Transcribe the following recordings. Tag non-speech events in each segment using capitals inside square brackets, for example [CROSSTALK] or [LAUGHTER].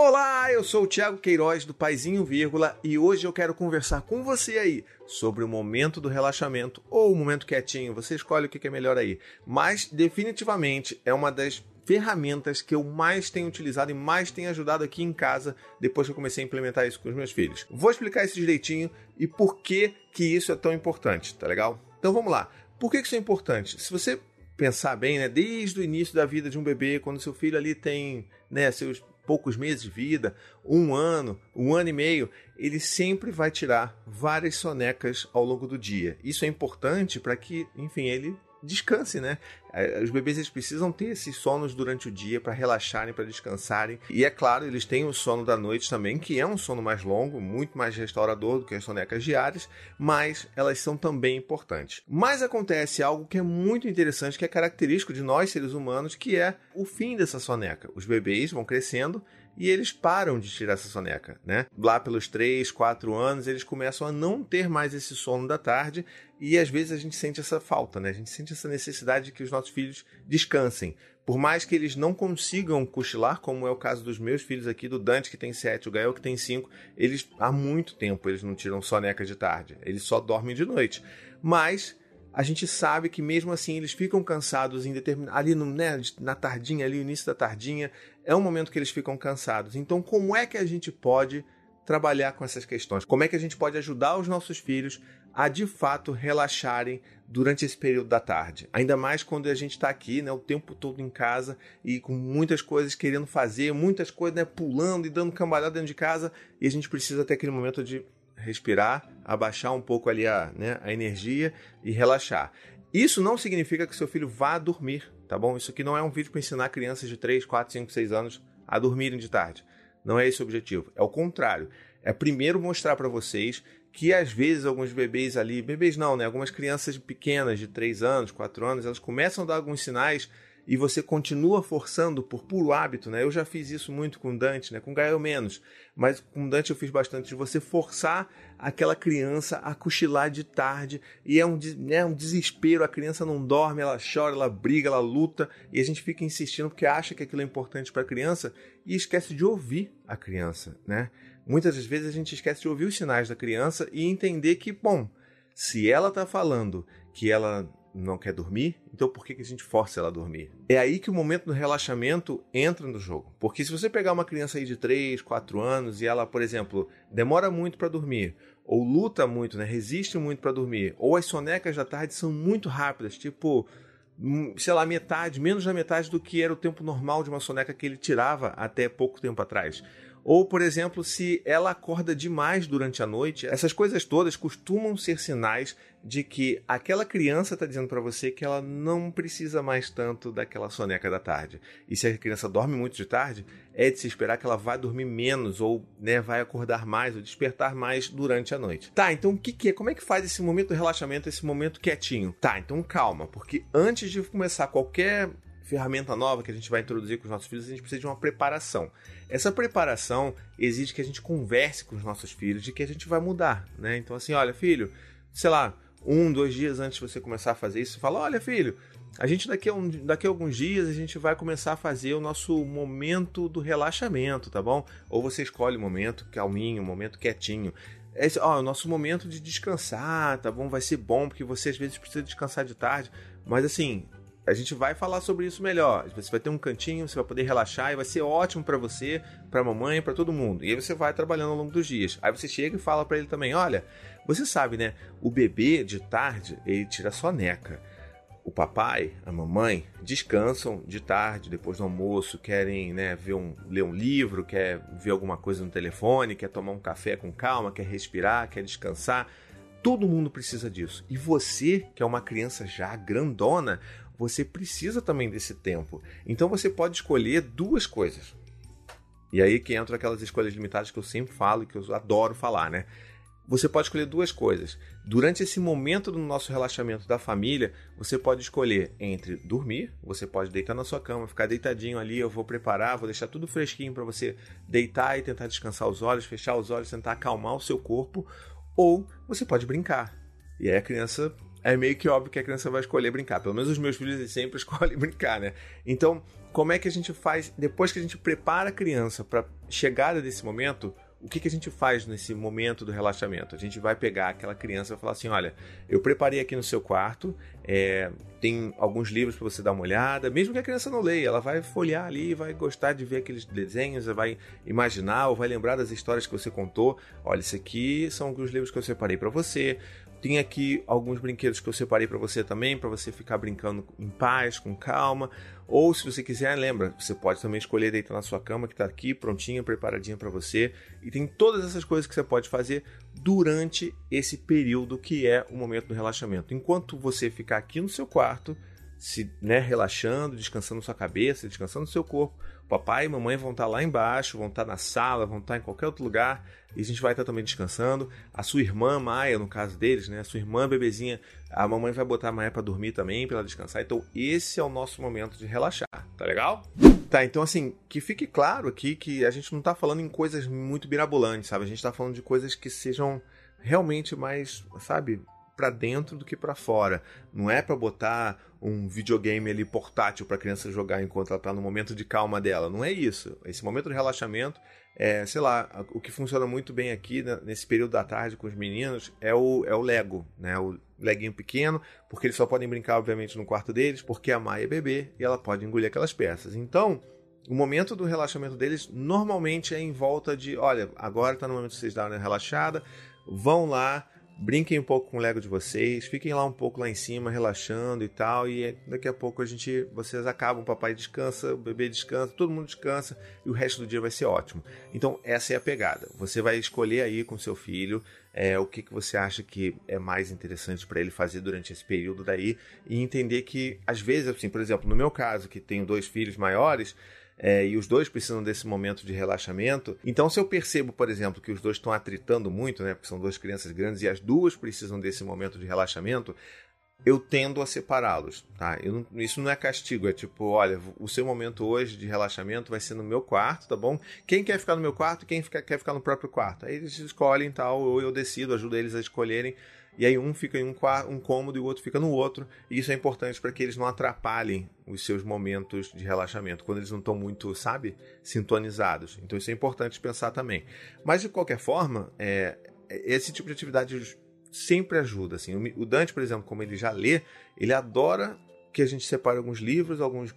Olá, eu sou o Thiago Queiroz do Paizinho Vírgula e hoje eu quero conversar com você aí sobre o momento do relaxamento ou o momento quietinho, você escolhe o que é melhor aí. Mas definitivamente é uma das ferramentas que eu mais tenho utilizado e mais tenho ajudado aqui em casa depois que eu comecei a implementar isso com os meus filhos. Vou explicar isso direitinho e por que que isso é tão importante, tá legal? Então vamos lá. Por que isso é importante? Se você pensar bem, né, desde o início da vida de um bebê, quando seu filho ali tem, né, seus poucos meses de vida, um ano, um ano e meio, ele sempre vai tirar várias sonecas ao longo do dia. Isso é importante para que, enfim, ele descanse, né? É, os bebês eles precisam ter esses sonos durante o dia para relaxarem, para descansarem. E é claro, eles têm o sono da noite também, que é um sono mais longo, muito mais restaurador do que as sonecas diárias, mas elas são também importantes. Mas acontece algo que é muito interessante, que é característico de nós seres humanos, que é o fim dessa soneca. Os bebês vão crescendo e eles param de tirar essa soneca, né? Lá pelos 3, 4 anos, eles começam a não ter mais esse sono da tarde e às vezes a gente sente essa falta, né? A gente sente essa necessidade de que os nossos filhos descansem. Por mais que eles não consigam cochilar, como é o caso dos meus filhos aqui, do Dante que tem 7, o Gael que tem 5, eles há muito tempo eles não tiram soneca de tarde, eles só dormem de noite. Mas a gente sabe que mesmo assim eles ficam cansados em determinado ali no, né, na tardinha, ali no início da tardinha, é um momento que eles ficam cansados. Então, como é que a gente pode trabalhar com essas questões? Como é que a gente pode ajudar os nossos filhos a de fato relaxarem durante esse período da tarde? Ainda mais quando a gente está aqui, né, o tempo todo em casa e com muitas coisas querendo fazer, muitas coisas, né, pulando e dando cambalhada dentro de casa, e a gente precisa ter aquele momento de respirar, abaixar um pouco ali a, né, a energia e relaxar. Isso não significa que seu filho vá dormir, tá bom? Isso aqui não é um vídeo para ensinar crianças de 3, 4, 5, 6 anos a dormirem de tarde. Não é esse o objetivo. É o contrário. É primeiro mostrar para vocês que às vezes alguns bebês ali, bebês não, né? Algumas crianças pequenas de 3 anos, 4 anos, elas começam a dar alguns sinais e você continua forçando por puro hábito, né? Eu já fiz isso muito com Dante, né? Com Gael menos, mas com Dante eu fiz bastante de você forçar aquela criança a cochilar de tarde e é um, né, um desespero, a criança não dorme, ela chora, ela briga, ela luta e a gente fica insistindo porque acha que aquilo é importante para a criança e esquece de ouvir a criança, né? Muitas das vezes a gente esquece de ouvir os sinais da criança e entender que, bom, se ela está falando que ela não quer dormir, então por que, que a gente força ela a dormir? É aí que o momento do relaxamento entra no jogo. Porque se você pegar uma criança aí de 3, 4 anos e ela, por exemplo, demora muito para dormir, ou luta muito, né, resiste muito para dormir, ou as sonecas da tarde são muito rápidas, tipo, hum, sei lá, metade, menos da metade do que era o tempo normal de uma soneca que ele tirava até pouco tempo atrás. Ou, por exemplo, se ela acorda demais durante a noite, essas coisas todas costumam ser sinais de que aquela criança está dizendo para você que ela não precisa mais tanto daquela soneca da tarde. E se a criança dorme muito de tarde, é de se esperar que ela vai dormir menos ou né, vai acordar mais ou despertar mais durante a noite. Tá, então o que, que é? Como é que faz esse momento de relaxamento, esse momento quietinho? Tá, então calma, porque antes de começar qualquer ferramenta nova que a gente vai introduzir com os nossos filhos, a gente precisa de uma preparação. Essa preparação exige que a gente converse com os nossos filhos de que a gente vai mudar, né? Então, assim, olha, filho, sei lá, um, dois dias antes de você começar a fazer isso, fala, olha, filho, a gente daqui a, um, daqui a alguns dias a gente vai começar a fazer o nosso momento do relaxamento, tá bom? Ou você escolhe o momento calminho, o momento quietinho. Esse, ó, o nosso momento de descansar, tá bom? Vai ser bom, porque você às vezes precisa descansar de tarde. Mas assim, a gente vai falar sobre isso melhor. Você vai ter um cantinho, você vai poder relaxar e vai ser ótimo para você, para mamãe, para todo mundo. E aí você vai trabalhando ao longo dos dias. Aí você chega e fala para ele também: olha, você sabe, né? O bebê de tarde ele tira soneca. O papai, a mamãe descansam de tarde, depois do almoço, querem né, ver um, ler um livro, quer ver alguma coisa no telefone, quer tomar um café com calma, quer respirar, quer descansar. Todo mundo precisa disso. E você, que é uma criança já grandona, você precisa também desse tempo. Então você pode escolher duas coisas. E aí que entra aquelas escolhas limitadas que eu sempre falo e que eu adoro falar, né? Você pode escolher duas coisas. Durante esse momento do nosso relaxamento da família, você pode escolher entre dormir, você pode deitar na sua cama, ficar deitadinho ali, eu vou preparar, vou deixar tudo fresquinho para você deitar e tentar descansar os olhos, fechar os olhos, tentar acalmar o seu corpo, ou você pode brincar. E aí a criança é meio que óbvio que a criança vai escolher brincar. Pelo menos os meus filhos sempre [LAUGHS] escolhem brincar, né? Então, como é que a gente faz depois que a gente prepara a criança para chegada desse momento? o que, que a gente faz nesse momento do relaxamento? A gente vai pegar aquela criança e falar assim: olha, eu preparei aqui no seu quarto, é, tem alguns livros para você dar uma olhada, mesmo que a criança não leia, ela vai folhear ali, vai gostar de ver aqueles desenhos, vai imaginar ou vai lembrar das histórias que você contou. Olha, isso aqui são alguns livros que eu separei para você. Tem aqui alguns brinquedos que eu separei para você também, para você ficar brincando em paz, com calma. Ou se você quiser, lembra, você pode também escolher deitar na sua cama que está aqui prontinha, preparadinha para você. E tem todas essas coisas que você pode fazer durante esse período que é o momento do relaxamento. Enquanto você ficar aqui no seu quarto, se né, relaxando, descansando sua cabeça, descansando seu corpo, papai e mamãe vão estar lá embaixo, vão estar na sala, vão estar em qualquer outro lugar e a gente vai estar também descansando. A sua irmã Maia, no caso deles, né, a sua irmã bebezinha, a mamãe vai botar a Maia para dormir também, para ela descansar. Então, esse é o nosso momento de relaxar, tá legal? Tá, então assim, que fique claro aqui que a gente não tá falando em coisas muito mirabolantes, sabe? A gente tá falando de coisas que sejam realmente mais, sabe, para dentro do que para fora. Não é para botar um videogame ali portátil para a criança jogar enquanto ela está no momento de calma dela. Não é isso. Esse momento de relaxamento é, sei lá, o que funciona muito bem aqui né, nesse período da tarde com os meninos é o, é o Lego, né? O leguinho pequeno, porque eles só podem brincar, obviamente, no quarto deles, porque a Maia é bebê e ela pode engolir aquelas peças. Então, o momento do relaxamento deles normalmente é em volta de: olha, agora está no momento de vocês darem uma relaxada, vão lá, brinquem um pouco com o Lego de vocês, fiquem lá um pouco lá em cima, relaxando e tal, e daqui a pouco a gente, vocês acabam, o papai descansa, o bebê descansa, todo mundo descansa e o resto do dia vai ser ótimo. Então essa é a pegada. Você vai escolher aí com seu filho é, o que, que você acha que é mais interessante para ele fazer durante esse período daí e entender que às vezes, assim, por exemplo, no meu caso que tenho dois filhos maiores é, e os dois precisam desse momento de relaxamento. Então, se eu percebo, por exemplo, que os dois estão atritando muito, né, porque são duas crianças grandes e as duas precisam desse momento de relaxamento, eu tendo a separá-los, tá? Isso não é castigo, é tipo, olha, o seu momento hoje de relaxamento vai ser no meu quarto, tá bom? Quem quer ficar no meu quarto, quem fica, quer ficar no próprio quarto. Aí eles escolhem tal, ou eu decido, ajudo eles a escolherem e aí um fica em um, um cômodo e o outro fica no outro. E isso é importante para que eles não atrapalhem os seus momentos de relaxamento, quando eles não estão muito, sabe, sintonizados. Então isso é importante pensar também. Mas de qualquer forma, é, esse tipo de atividade sempre ajuda. Assim. O Dante, por exemplo, como ele já lê, ele adora que a gente separe alguns livros, alguns,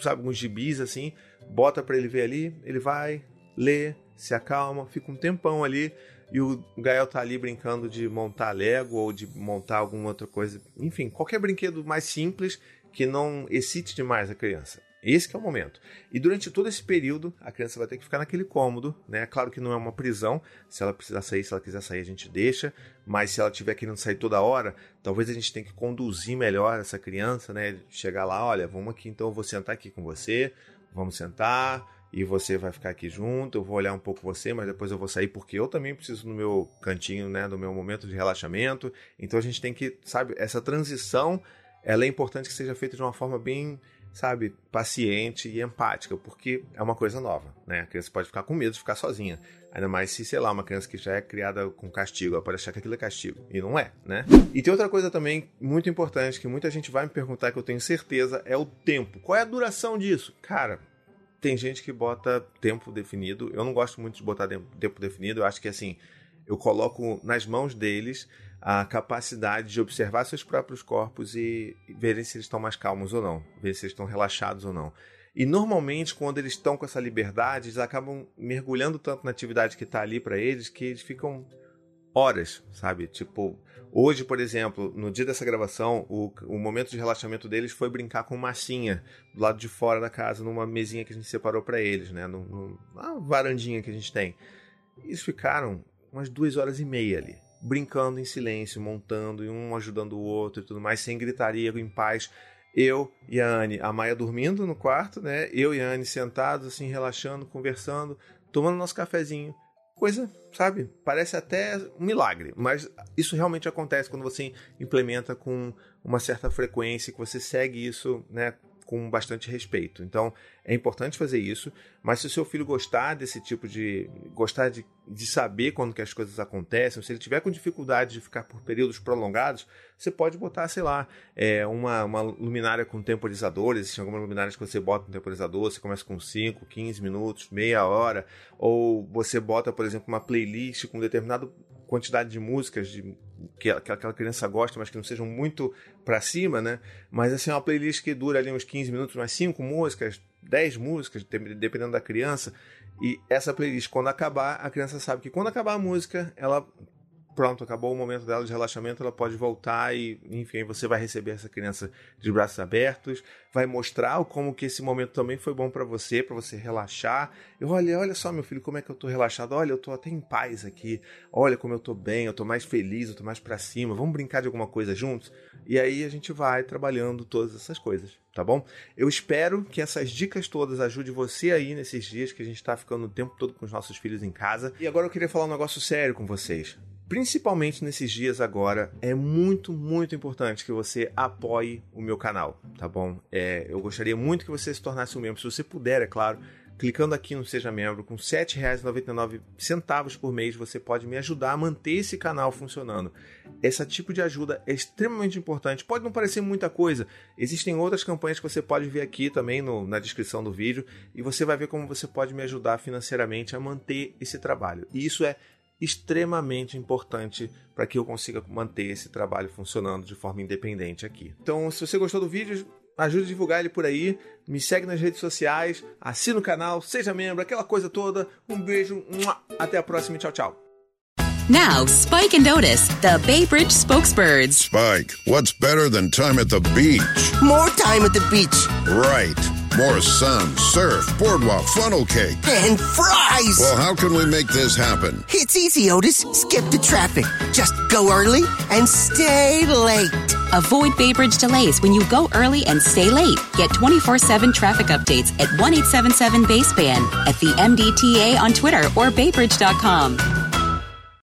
sabe, alguns gibis assim, bota para ele ver ali, ele vai, lê, se acalma, fica um tempão ali e o Gael tá ali brincando de montar Lego ou de montar alguma outra coisa. Enfim, qualquer brinquedo mais simples que não excite demais a criança. Esse é o momento. E durante todo esse período, a criança vai ter que ficar naquele cômodo, né? Claro que não é uma prisão. Se ela precisar sair, se ela quiser sair, a gente deixa. Mas se ela tiver querendo sair toda hora, talvez a gente tenha que conduzir melhor essa criança, né? Chegar lá, olha, vamos aqui, então eu vou sentar aqui com você, vamos sentar, e você vai ficar aqui junto, eu vou olhar um pouco você, mas depois eu vou sair porque eu também preciso no meu cantinho, né, do meu momento de relaxamento. Então a gente tem que, sabe, essa transição, ela é importante que seja feita de uma forma bem, sabe, paciente e empática, porque é uma coisa nova, né? A criança pode ficar com medo de ficar sozinha. Ainda mais se, sei lá, uma criança que já é criada com castigo, ela pode achar que aquilo é castigo. E não é, né? E tem outra coisa também muito importante que muita gente vai me perguntar que eu tenho certeza é o tempo. Qual é a duração disso? Cara, tem gente que bota tempo definido. Eu não gosto muito de botar tempo definido. Eu acho que assim, eu coloco nas mãos deles a capacidade de observar seus próprios corpos e verem se eles estão mais calmos ou não, ver se eles estão relaxados ou não. E normalmente, quando eles estão com essa liberdade, eles acabam mergulhando tanto na atividade que está ali para eles que eles ficam horas, sabe? Tipo, Hoje, por exemplo, no dia dessa gravação, o, o momento de relaxamento deles foi brincar com massinha do lado de fora da casa, numa mesinha que a gente separou para eles, né? Numa varandinha que a gente tem. Eles ficaram umas duas horas e meia ali, brincando em silêncio, montando, e um ajudando o outro e tudo mais, sem gritaria, em paz. Eu e a Anne, a Maia dormindo no quarto, né? Eu e a Anne sentados, assim, relaxando, conversando, tomando nosso cafezinho coisa, sabe? Parece até um milagre, mas isso realmente acontece quando você implementa com uma certa frequência, que você segue isso, né? Com bastante respeito. Então, é importante fazer isso, mas se o seu filho gostar desse tipo de. gostar de, de saber quando que as coisas acontecem, se ele tiver com dificuldade de ficar por períodos prolongados, você pode botar, sei lá, é, uma, uma luminária com temporizador. Existem algumas luminárias que você bota no temporizador, você começa com 5, 15 minutos, meia hora, ou você bota, por exemplo, uma playlist com determinada quantidade de músicas de, que, que aquela criança gosta, mas que não sejam muito para cima, né? Mas assim, uma playlist que dura ali uns 15 minutos, mais 5 músicas, 10 músicas, dependendo da criança. E essa playlist, quando acabar, a criança sabe que quando acabar a música, ela pronto, acabou o momento dela de relaxamento, ela pode voltar e, enfim, você vai receber essa criança de braços abertos, vai mostrar como que esse momento também foi bom para você, para você relaxar. Eu olha, olha só, meu filho, como é que eu tô relaxado. Olha, eu tô até em paz aqui. Olha como eu tô bem, eu tô mais feliz, eu tô mais para cima. Vamos brincar de alguma coisa juntos? E aí a gente vai trabalhando todas essas coisas, tá bom? Eu espero que essas dicas todas ajudem você aí nesses dias que a gente tá ficando o tempo todo com os nossos filhos em casa. E agora eu queria falar um negócio sério com vocês principalmente nesses dias agora, é muito, muito importante que você apoie o meu canal, tá bom? É, eu gostaria muito que você se tornasse um membro, se você puder, é claro. Clicando aqui no Seja Membro, com R$ 7,99 por mês, você pode me ajudar a manter esse canal funcionando. Esse tipo de ajuda é extremamente importante. Pode não parecer muita coisa, existem outras campanhas que você pode ver aqui também no, na descrição do vídeo e você vai ver como você pode me ajudar financeiramente a manter esse trabalho. E isso é extremamente importante para que eu consiga manter esse trabalho funcionando de forma independente aqui. Então, se você gostou do vídeo, ajude a divulgar ele por aí, me segue nas redes sociais, assina o canal, seja membro, aquela coisa toda. Um beijo, até a próxima e tchau, tchau. Now, Spike and Otis, the Bay Bridge spokesbirds. Spike, what's better than time at the beach? More time at the beach. Right. More sun, surf, boardwalk, funnel cake. And fries! Well, how can we make this happen? It's easy, Otis. Skip the traffic. Just go early and stay late. Avoid Bay Bridge delays when you go early and stay late. Get 24 7 traffic updates at 1877 Baseband, at the MDTA on Twitter or baybridge.com.